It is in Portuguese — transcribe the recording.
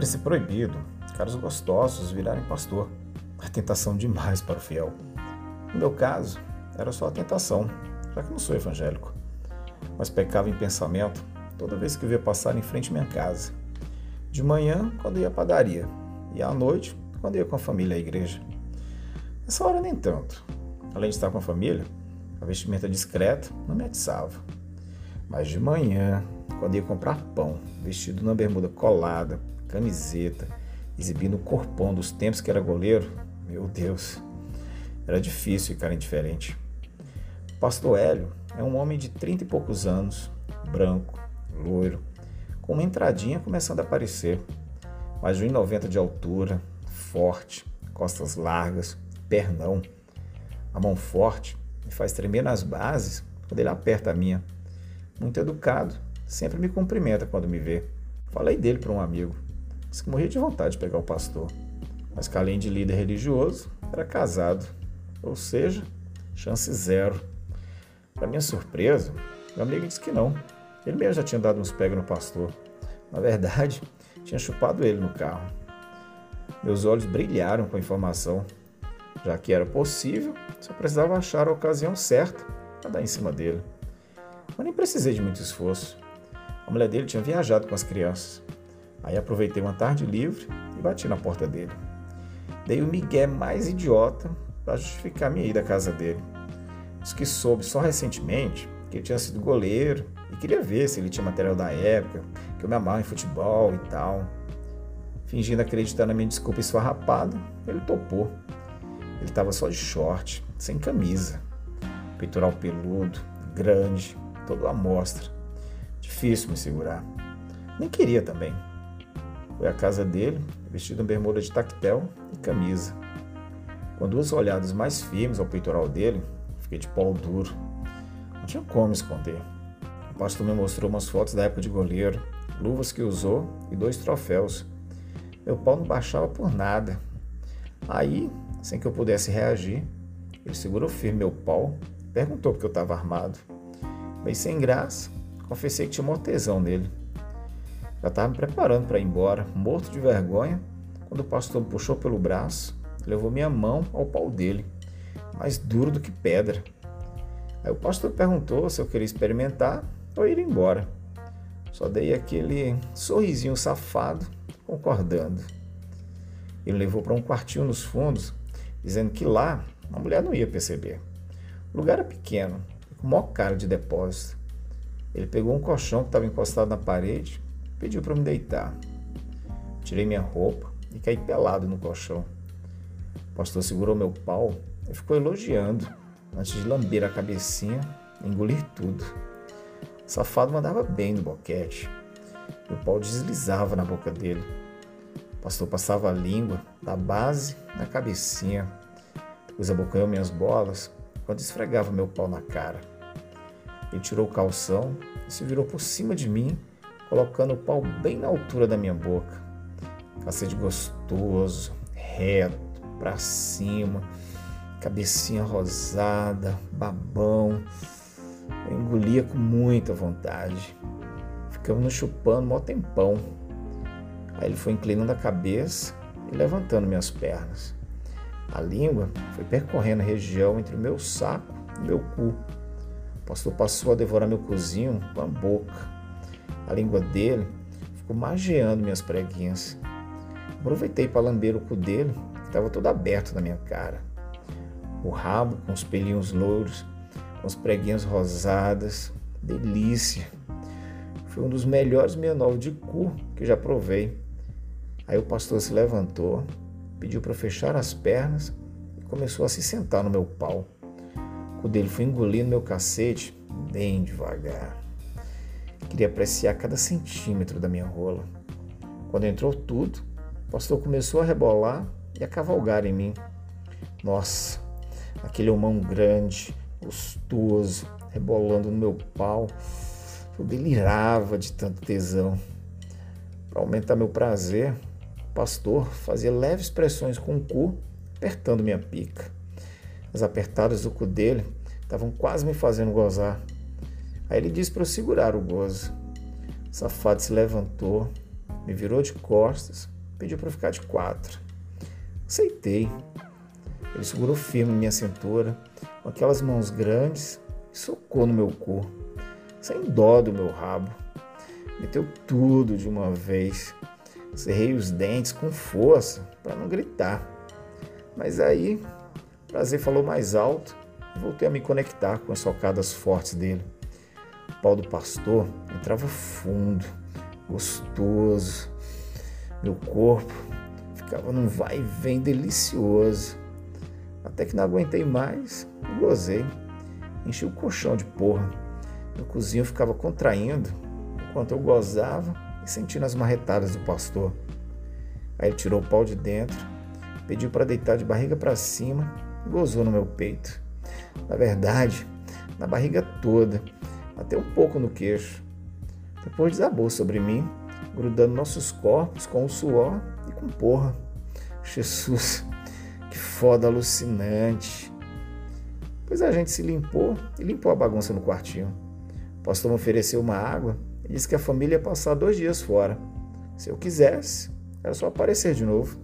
deveria ser proibido caras gostosos virarem pastor. A tentação demais para o fiel. No meu caso, era só a tentação, já que não sou evangélico. Mas pecava em pensamento toda vez que eu via passar em frente à minha casa. De manhã, quando ia à padaria, e à noite, quando ia com a família à igreja. Nessa hora, nem tanto. Além de estar com a família, a vestimenta discreta não me atiçava. Mas de manhã, quando ia comprar pão, vestido na bermuda colada, camiseta, exibindo o corpão dos tempos que era goleiro, meu Deus, era difícil ficar indiferente. Pastor Hélio é um homem de trinta e poucos anos, branco, loiro, com uma entradinha começando a aparecer, mais de 1,90 de altura, forte, costas largas, pernão. A mão forte me faz tremer nas bases quando ele aperta a minha. Muito educado, sempre me cumprimenta quando me vê. Falei dele para um amigo. Disse que morria de vontade de pegar o pastor. Mas que além de líder religioso, era casado. Ou seja, chance zero. Para minha surpresa, meu amigo disse que não. Ele mesmo já tinha dado uns pegos no pastor. Na verdade, tinha chupado ele no carro. Meus olhos brilharam com a informação. Já que era possível, só precisava achar a ocasião certa para dar em cima dele. Mas nem precisei de muito esforço. A mulher dele tinha viajado com as crianças. Aí aproveitei uma tarde livre e bati na porta dele. Dei o migué mais idiota para justificar minha ida à casa dele. Diz que soube só recentemente que ele tinha sido goleiro e queria ver se ele tinha material da época, que eu me amarro em futebol e tal. Fingindo acreditar na minha desculpa esfarrapada, ele topou. Ele estava só de short, sem camisa, peitoral peludo, grande, todo à mostra. Difícil me segurar. Nem queria também. Foi à casa dele, vestido em bermuda de tactel e camisa. Com duas olhadas mais firmes ao peitoral dele, fiquei de pau duro. Não tinha como esconder. O pastor me mostrou umas fotos da época de goleiro, luvas que usou e dois troféus. Meu pau não baixava por nada. Aí, sem que eu pudesse reagir, ele segurou firme meu pau e perguntou por que eu estava armado. Bem sem graça, confessei que tinha uma tesão nele. Já estava me preparando para ir embora, morto de vergonha, quando o pastor me puxou pelo braço, levou minha mão ao pau dele, mais duro do que pedra. Aí o pastor perguntou se eu queria experimentar ou ir embora. Só dei aquele sorrisinho safado, concordando. Ele levou para um quartinho nos fundos, dizendo que lá a mulher não ia perceber. O lugar era pequeno, com maior cara de depósito. Ele pegou um colchão que estava encostado na parede pediu para me deitar. Tirei minha roupa e caí pelado no colchão. O pastor segurou meu pau e ficou elogiando antes de lamber a cabecinha e engolir tudo. O safado mandava bem no boquete. Meu pau deslizava na boca dele. O pastor passava a língua da base na cabecinha. Depois abocanhou minhas bolas quando esfregava meu pau na cara. Ele tirou o calção e se virou por cima de mim colocando o pau bem na altura da minha boca. Cacete gostoso, reto, para cima, cabecinha rosada, babão. Eu engolia com muita vontade. Ficamos nos chupando mó tempão. Aí ele foi inclinando a cabeça e levantando minhas pernas. A língua foi percorrendo a região entre o meu saco e meu cu. O pastor passou a devorar meu cozinho com a boca a língua dele ficou mageando minhas preguinhas. Aproveitei para lamber o cu dele, que estava todo aberto na minha cara. O rabo com os pelinhos louros, com as preguinhas rosadas. Delícia! Foi um dos melhores menovos de cu que já provei. Aí o pastor se levantou, pediu para fechar as pernas e começou a se sentar no meu pau. O cu dele foi engolindo meu cacete bem devagar. Queria apreciar cada centímetro da minha rola. Quando entrou tudo, o pastor começou a rebolar e a cavalgar em mim. Nossa, aquele mão grande, gostoso, rebolando no meu pau. Eu delirava de tanto tesão. Para aumentar meu prazer, o pastor fazia leves pressões com o cu, apertando minha pica. As apertadas do cu dele estavam quase me fazendo gozar. Aí ele disse para eu segurar o gozo. O safado se levantou, me virou de costas, pediu para ficar de quatro. Aceitei. Ele segurou firme minha cintura, com aquelas mãos grandes, e socou no meu corpo, sem dó do meu rabo. Meteu tudo de uma vez. Cerrei os dentes com força para não gritar. Mas aí, o prazer falou mais alto e voltei a me conectar com as socadas fortes dele. Pau do pastor entrava fundo, gostoso. Meu corpo ficava num vai e vem delicioso. Até que não aguentei mais e gozei. Enchi o colchão de porra. Meu cozinho ficava contraindo enquanto eu gozava e sentindo as marretadas do pastor. Aí ele tirou o pau de dentro, pediu para deitar de barriga para cima e gozou no meu peito. Na verdade, na barriga toda, até um pouco no queixo. Depois desabou sobre mim, grudando nossos corpos com o suor e com porra. Jesus, que foda alucinante. Pois a gente se limpou e limpou a bagunça no quartinho. O pastor me ofereceu uma água e disse que a família ia passar dois dias fora. Se eu quisesse, era só aparecer de novo.